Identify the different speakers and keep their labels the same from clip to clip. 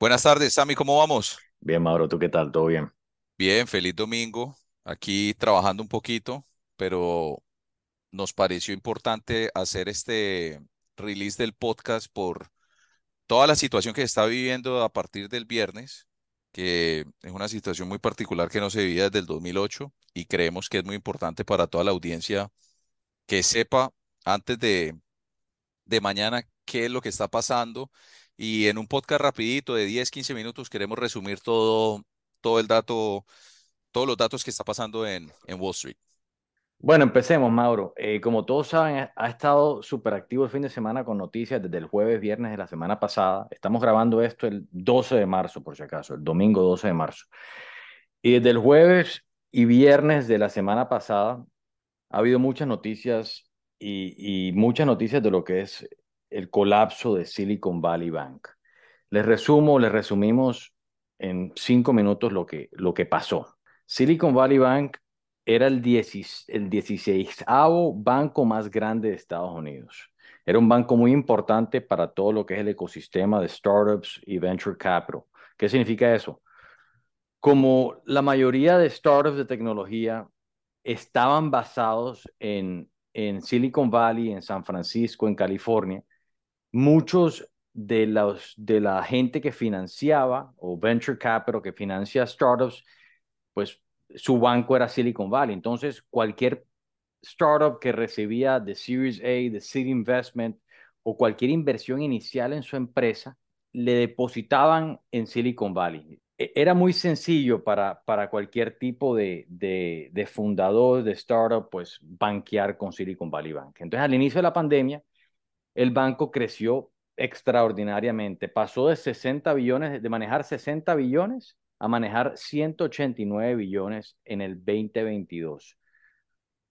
Speaker 1: Buenas tardes, Sammy, ¿cómo vamos?
Speaker 2: Bien, Mauro, ¿tú qué tal? ¿Todo bien?
Speaker 1: Bien, feliz domingo. Aquí trabajando un poquito, pero nos pareció importante hacer este release del podcast por toda la situación que se está viviendo a partir del viernes, que es una situación muy particular que no se vivía desde el 2008 y creemos que es muy importante para toda la audiencia que sepa antes de, de mañana qué es lo que está pasando. Y en un podcast rapidito de 10, 15 minutos queremos resumir todo, todo el dato, todos los datos que está pasando en, en Wall Street.
Speaker 2: Bueno, empecemos, Mauro. Eh, como todos saben, ha, estado súper activo el fin de semana con noticias desde el jueves, viernes de la semana pasada. Estamos grabando esto el 12 de marzo, por si acaso, el domingo 12 de marzo. Y desde el jueves y viernes de la semana pasada ha habido muchas noticias y, y muchas noticias de lo que es el colapso de Silicon Valley Bank. Les resumo, les resumimos en cinco minutos lo que, lo que pasó. Silicon Valley Bank era el, 10, el 16 banco más grande de Estados Unidos. Era un banco muy importante para todo lo que es el ecosistema de startups y venture capital. ¿Qué significa eso? Como la mayoría de startups de tecnología estaban basados en, en Silicon Valley, en San Francisco, en California, muchos de, los, de la gente que financiaba o venture capital que financia startups, pues su banco era Silicon Valley. Entonces, cualquier startup que recibía de Series A, de Seed Investment o cualquier inversión inicial en su empresa, le depositaban en Silicon Valley. E, era muy sencillo para, para cualquier tipo de, de, de fundador de startup, pues banquear con Silicon Valley Bank. Entonces, al inicio de la pandemia, el banco creció extraordinariamente. Pasó de 60 billones, de manejar 60 billones a manejar 189 billones en el 2022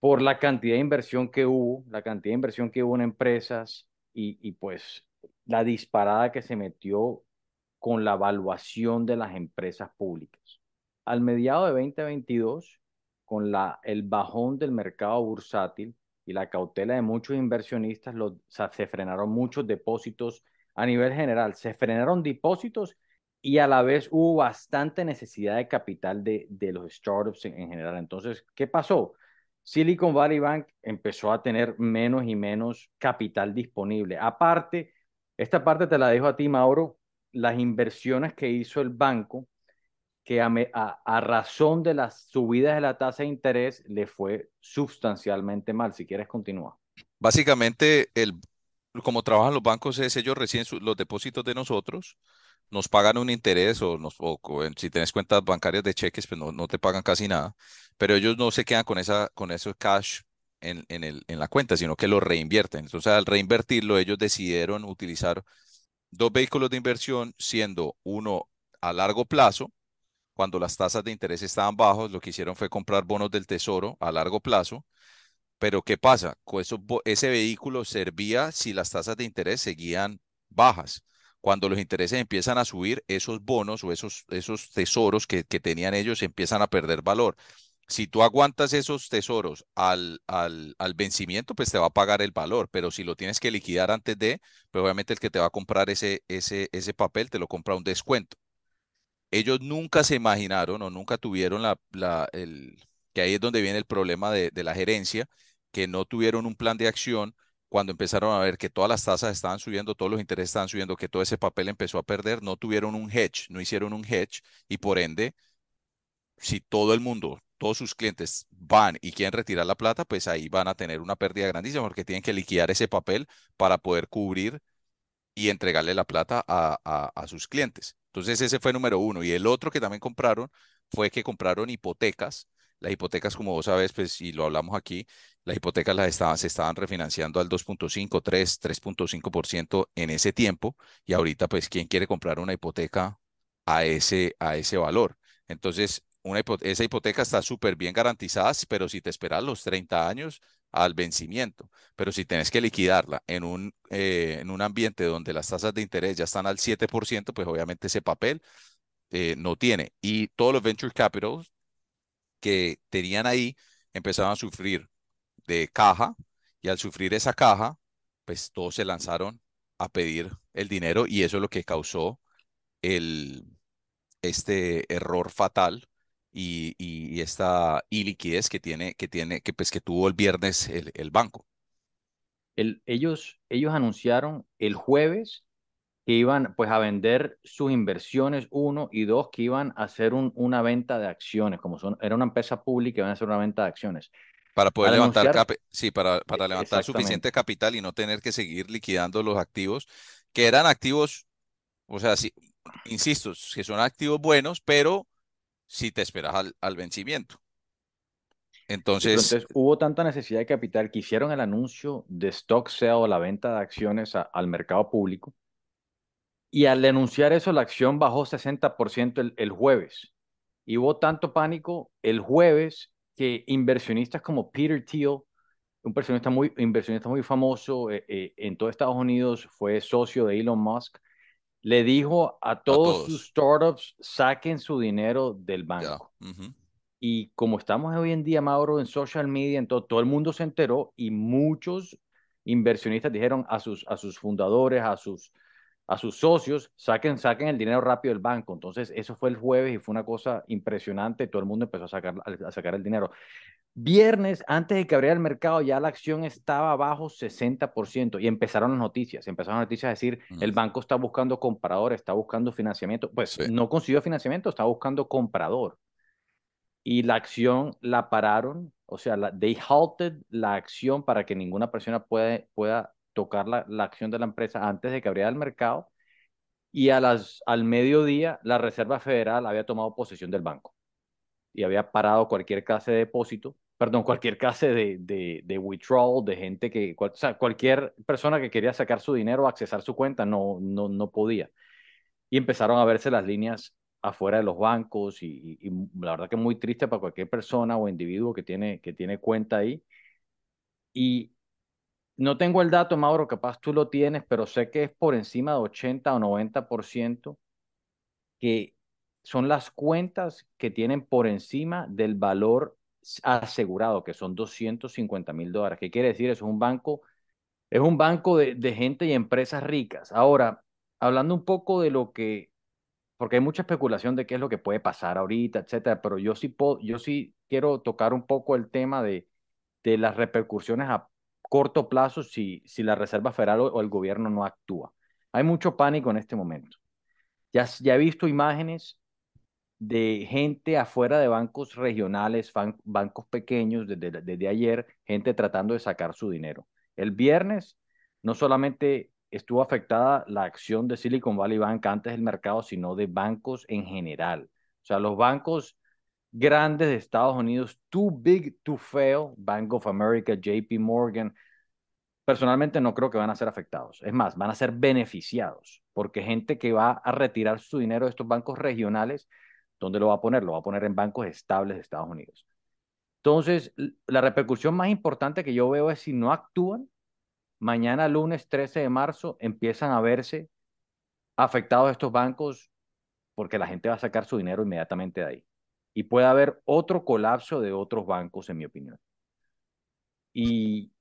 Speaker 2: por la cantidad de inversión que hubo, la cantidad de inversión que hubo en empresas y, pues la disparada que se metió con la evaluación de las empresas públicas. Al mediado de 2022, con la, el bajón del mercado bursátil y la cautela de muchos inversionistas, lo, o se frenaron muchos depósitos a nivel general, se frenaron depósitos y a la vez hubo bastante necesidad de capital de, de los startups en, en, general. Entonces, ¿qué pasó? Silicon Valley Bank empezó a tener menos y menos capital disponible. Aparte, esta parte te la dejo a ti, Mauro, las inversiones que hizo el banco, que a, a, a razón de las subidas de la tasa de interés le fue sustancialmente mal. Si quieres, continúa.
Speaker 1: Básicamente, el, como trabajan los bancos es ellos reciben su, los depósitos de nosotros nos pagan un interés o, nos, o, si tienes cuentas bancarias de cheques, pues no, no, te pagan casi nada, pero ellos no se quedan con, esa, con ese cash en, en, el, en la cuenta, sino que lo reinvierten. Entonces, al reinvertirlo, ellos decidieron utilizar dos vehículos de inversión, siendo uno a largo plazo, cuando las tasas de interés estaban bajos, lo que hicieron fue comprar bonos del tesoro a largo plazo. Pero ¿qué pasa? Ese vehículo servía si las tasas de interés seguían bajas cuando los intereses empiezan a subir, esos bonos o esos, esos tesoros que, que tenían ellos empiezan a perder valor. Si tú aguantas esos tesoros al, al, al, vencimiento, pues te va a pagar el valor, pero si lo tienes que liquidar antes de, pues obviamente el que te va a comprar ese, ese, ese papel te lo compra a un descuento. Ellos nunca se imaginaron o nunca tuvieron la, la, el, que ahí es donde viene el problema de, de la gerencia, que no tuvieron un plan de acción cuando empezaron a ver que todas las tasas estaban subiendo, todos los intereses estaban subiendo, que todo ese papel empezó a perder, no tuvieron un hedge, no hicieron un hedge y por ende, si todo el mundo, todos sus clientes van y quieren retirar la plata, pues ahí van a tener una pérdida grandísima porque tienen que liquidar ese papel para poder cubrir y entregarle la plata a, a, a sus clientes. Entonces ese fue número uno. Y el otro que también compraron fue que compraron hipotecas las hipotecas, como vos sabes, pues, y lo hablamos aquí, las hipotecas las estaban, se estaban refinanciando al 2.5, 3, 3.5% en ese tiempo, y ahorita, pues, ¿quién quiere comprar una hipoteca a ese, a ese valor? Entonces, una esa hipoteca está súper bien garantizada, pero si te esperas los 30 años al vencimiento, pero si tienes que liquidarla en un, eh, en un ambiente donde las tasas de interés ya están al 7%, pues obviamente ese papel eh, no tiene. Y todos los venture capitals que tenían ahí empezaron a sufrir de caja y al sufrir esa caja, pues todos se lanzaron a pedir el dinero y eso es lo que causó el, este error fatal y, y esta iliquidez que tiene, que tiene, que pues que tuvo el viernes el, el banco.
Speaker 2: El, ellos, ellos anunciaron el jueves que iban pues a vender sus inversiones, uno, y dos, que iban a hacer un, una venta de acciones, como son, era una empresa pública, iban a hacer una venta de acciones.
Speaker 1: Para poder levantar, sí, para, para levantar suficiente capital y no tener que seguir liquidando los activos, que eran activos, o sea, sí, insisto, que son activos buenos, pero si te esperas al, al vencimiento. Entonces,
Speaker 2: entonces, hubo tanta necesidad de capital que hicieron el anuncio de stock sale o la venta de acciones al mercado público. Y al denunciar eso, la acción bajó 60% el, el jueves. Y hubo tanto pánico el jueves que inversionistas como Peter Thiel, un inversionista muy, inversionista muy famoso eh, eh, en todo Estados Unidos, fue socio de Elon Musk, le dijo a todos, sus startups, saquen su dinero del banco. Y como estamos hoy en día, Mauro, en social media, en todo, todo el mundo se enteró y muchos inversionistas dijeron a sus, a sus fundadores, a sus, a sus socios, saquen, saquen el dinero rápido del banco. Entonces, eso fue el jueves y fue una cosa impresionante. Todo el mundo empezó a sacar, a sacar el dinero. Viernes, antes de que abriera el mercado, ya la acción estaba abajo 60% y empezaron las noticias. Empezaron las noticias a decir, el banco está buscando comprador, está buscando financiamiento. Pues no consiguió financiamiento, está buscando comprador. Y la acción la pararon, o sea, la, they halted la acción para que ninguna persona pueda, pueda tocar la, la acción de la empresa antes de que abriera el mercado. Y a las, al mediodía, la Reserva Federal había tomado posesión del banco y había parado cualquier clase de depósito perdón, cualquier clase de, de, de, withdrawal, de gente que, o sea, cualquier persona que quería sacar su dinero o accesar su cuenta no, no, no podía. Y empezaron a verse las líneas afuera de los bancos y, y, la verdad que muy triste para cualquier persona o individuo que tiene, que tiene cuenta ahí. Y no tengo el dato, Mauro, capaz tú lo tienes, pero sé que es por encima de 80 o 90% que son las cuentas que tienen por encima del valor asegurado, que son 250 mil dólares. ¿Qué quiere decir? Es un banco, es un banco de, de gente y empresas ricas. Ahora, hablando un poco de lo que, porque hay mucha especulación de qué es lo que puede pasar ahorita, etcétera, pero yo sí, puedo, yo sí quiero tocar un poco el tema de, de las repercusiones a corto plazo si, si la Reserva Federal o, el gobierno no actúa. Hay mucho pánico en este momento. Ya, ya he visto imágenes de gente afuera de bancos regionales, bancos pequeños, desde, desde ayer, gente tratando de sacar su dinero. El viernes no solamente estuvo afectada la acción de Silicon Valley Bank antes del mercado, sino de bancos en general. O sea, los bancos grandes de Estados Unidos, too big to fail, Bank of America, JP Morgan, personalmente no creo que van a ser afectados. Es más, van a ser beneficiados, porque gente que va a retirar su dinero de estos bancos regionales ¿Dónde lo va a poner? Lo va a poner en bancos estables de Estados Unidos. Entonces, la repercusión más importante que yo veo es si no actúan, mañana lunes 13 de marzo empiezan a verse afectados estos bancos porque la gente va a sacar su dinero inmediatamente de ahí. Y puede haber otro colapso de otros bancos, en mi opinión. Y,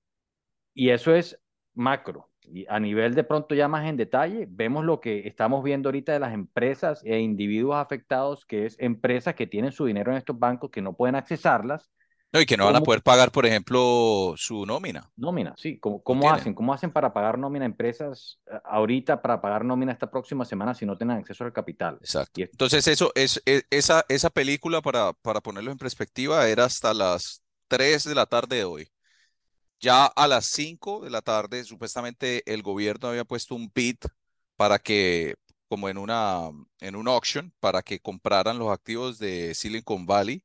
Speaker 2: y eso es macro. Y a nivel de pronto ya más en detalle, vemos lo que estamos viendo ahorita de las empresas e individuos afectados, que es empresas que tienen su dinero en estos bancos que no pueden accesarlas.
Speaker 1: No, y que no van a poder pagar, por ejemplo, su nómina.
Speaker 2: Nómina, sí. ¿Cómo, cómo hacen? ¿Cómo hacen para pagar nómina empresas eh, ahorita, para pagar nómina esta próxima semana si no tienen acceso al capital?
Speaker 1: Exacto. Entonces, eso es, es, esa, esa película, para, para ponerlo en perspectiva, era hasta las 3 de la tarde de hoy. Ya a las 5 de la tarde, supuestamente el gobierno había puesto un bid para que, como en una, en un auction, para que compraran los activos de Silicon Valley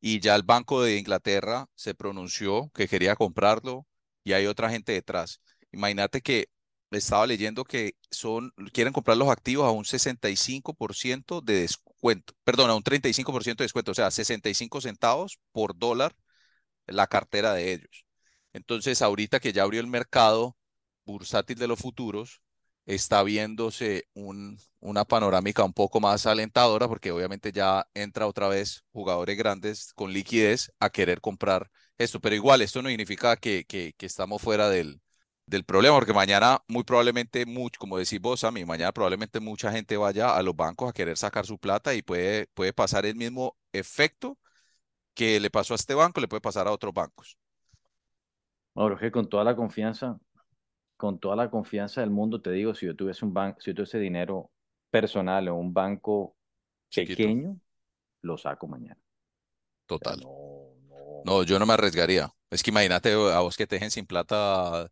Speaker 1: y ya el Banco de Inglaterra se pronunció que quería comprarlo y hay otra gente detrás. Imagínate que estaba leyendo que son, quieren comprar los activos a un 65% de descuento, perdón, a un 35% de descuento, o sea, 65 centavos por dólar la cartera de ellos. Entonces, ahorita que ya abrió el mercado bursátil de los futuros, está viéndose un, una panorámica un poco más alentadora porque obviamente ya entra otra vez jugadores grandes con liquidez a querer comprar esto. Pero igual, esto no significa que, estamos fuera del, del problema, porque mañana muy probablemente, mucho, como decís vos, mí, mañana probablemente mucha gente vaya a los bancos a querer sacar su plata y puede, puede pasar el mismo efecto que le pasó a este banco, le puede pasar a otros bancos.
Speaker 2: Mauro, es que con toda la confianza, con toda la confianza del mundo, te digo, si yo tuviese un banco, si yo tuviese dinero personal en un banco
Speaker 1: Chiquito,
Speaker 2: pequeño, lo saco mañana. O sea,
Speaker 1: total.
Speaker 2: no, no.
Speaker 1: No, yo no me arriesgaría. Es que imagínate a vos que te dejen sin plata,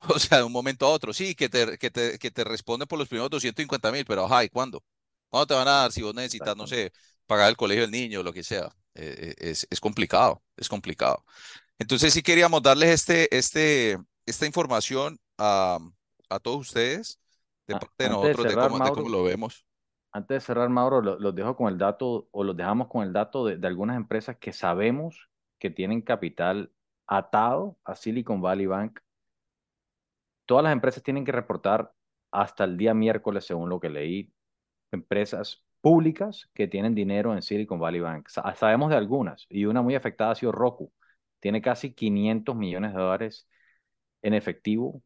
Speaker 1: o sea, de un momento a otro. Sí, que te, que te, que te responden por los primeros 250 mil, pero ajá, ¿y cuándo? ¿Cuándo te van a dar si vos necesitas, no sé, pagar el colegio del niño o lo que sea? Eh, eh, es, es complicado, es complicado. Entonces sí queríamos darles este, este, esta información a, a todos ustedes, de parte de
Speaker 2: antes
Speaker 1: nosotros, de
Speaker 2: cerrar,
Speaker 1: cómo, de cómo
Speaker 2: Mauro,
Speaker 1: lo vemos.
Speaker 2: antes de cerrar, Mauro, lo- los dejo con el dato o los dejamos con el dato de, de algunas empresas que sabemos que tienen capital atado a Silicon Valley Bank. Todas las empresas tienen que reportar hasta el día miércoles, según lo que leí, empresas públicas que tienen dinero en Silicon Valley Bank. Sa- sabemos de algunas y una muy afectada ha sido Roku. Tiene casi 500 millones de dólares en efectivo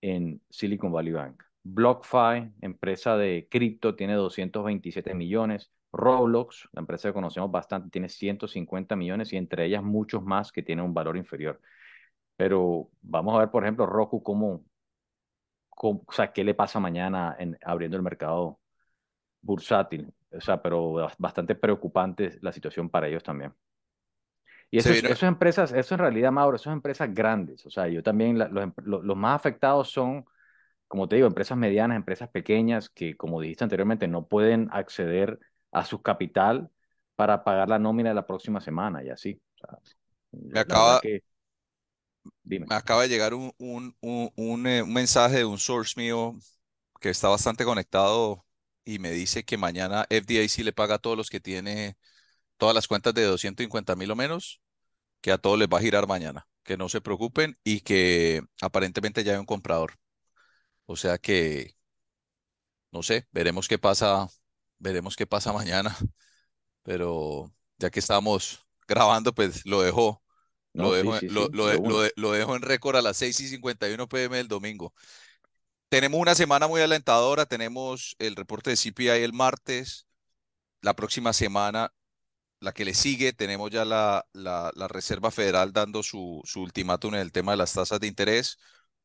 Speaker 2: en Silicon Valley Bank. BlockFi, empresa de cripto, tiene 227 millones. Roblox, la empresa que conocemos bastante, tiene 150 millones y entre ellas muchos más que tienen un valor inferior. Pero vamos a ver, por ejemplo, Roku, cómo, o sea, qué le pasa mañana en, abriendo el mercado bursátil. O sea, pero bastante preocupante la situación para ellos también. Y eso esas empresas, eso en realidad, Mauro, esas empresas grandes. O sea, yo también, la- los, lo- los más afectados son como te digo, empresas medianas, empresas pequeñas que, como dijiste anteriormente, no pueden acceder a su capital para pagar la nómina de la próxima semana y así. O sea,
Speaker 1: me acaba,
Speaker 2: que, dime.
Speaker 1: me acaba de llegar un, un, un, un, eh, un mensaje de un source mío que está bastante conectado y me dice que mañana FDIC le paga a todos los que tiene todas las cuentas de 250 mil o menos, que a todos les va a girar mañana, que no se preocupen y que aparentemente ya hay un comprador. O sea que, no sé, veremos qué pasa, veremos qué pasa mañana, pero ya que estamos grabando, pues lo dejo, lo
Speaker 2: No,
Speaker 1: dejo,
Speaker 2: sí,
Speaker 1: lo,
Speaker 2: sí,
Speaker 1: lo,
Speaker 2: de
Speaker 1: de- lo,
Speaker 2: una.
Speaker 1: de- lo dejo en récord a las 6 y 51 pm del domingo. Tenemos una semana muy alentadora, tenemos el reporte de CPI el martes, la próxima semana la que le sigue, tenemos ya la, la, Reserva Federal dando su, su ultimátum en el tema de las tasas de interés.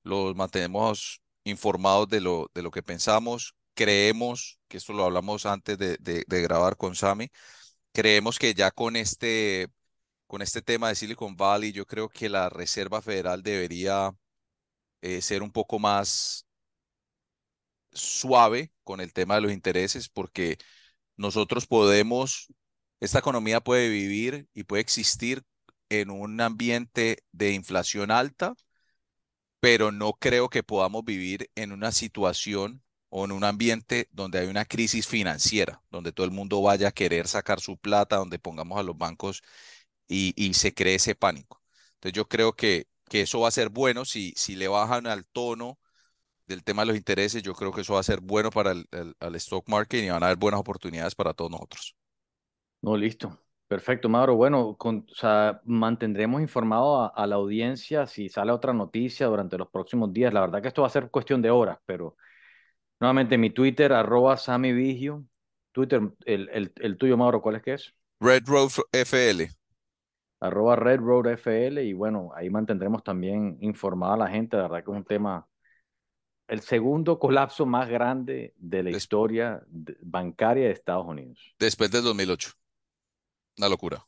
Speaker 1: Los mantenemos informados de lo, de lo que pensamos. Creemos, que esto lo hablamos antes de, de, de grabar con Sami, creemos que ya con este, con este tema de Silicon Valley, yo creo que la Reserva Federal debería eh, ser un poco más suave con el tema de los intereses, porque nosotros podemos, esta economía puede vivir y puede existir en un ambiente de inflación alta, pero no creo que podamos vivir en una situación o en un ambiente donde hay una crisis financiera, donde todo el mundo vaya a querer sacar su plata, donde pongamos a los bancos y, se cree ese pánico. Entonces yo creo que, que eso va a ser bueno si, si le bajan al tono del tema de los intereses, yo creo que eso va a ser bueno para el, el- stock market y van a haber buenas oportunidades para todos nosotros.
Speaker 2: No, listo. Perfecto, Mauro. Bueno, con, o sea, mantendremos informado a, a la audiencia si sale otra noticia durante los próximos días. La verdad que esto va a ser cuestión de horas, pero nuevamente mi Twitter, arroba Sammy Vigio. Twitter, el, el, el tuyo, Mauro, ¿cuál es que es?
Speaker 1: Red Road FL,
Speaker 2: arroba Red Road FL y bueno, ahí mantendremos también informada a la gente, la verdad que es un tema, el segundo colapso más grande de la historia bancaria de Estados Unidos.
Speaker 1: después del 2008. Una locura.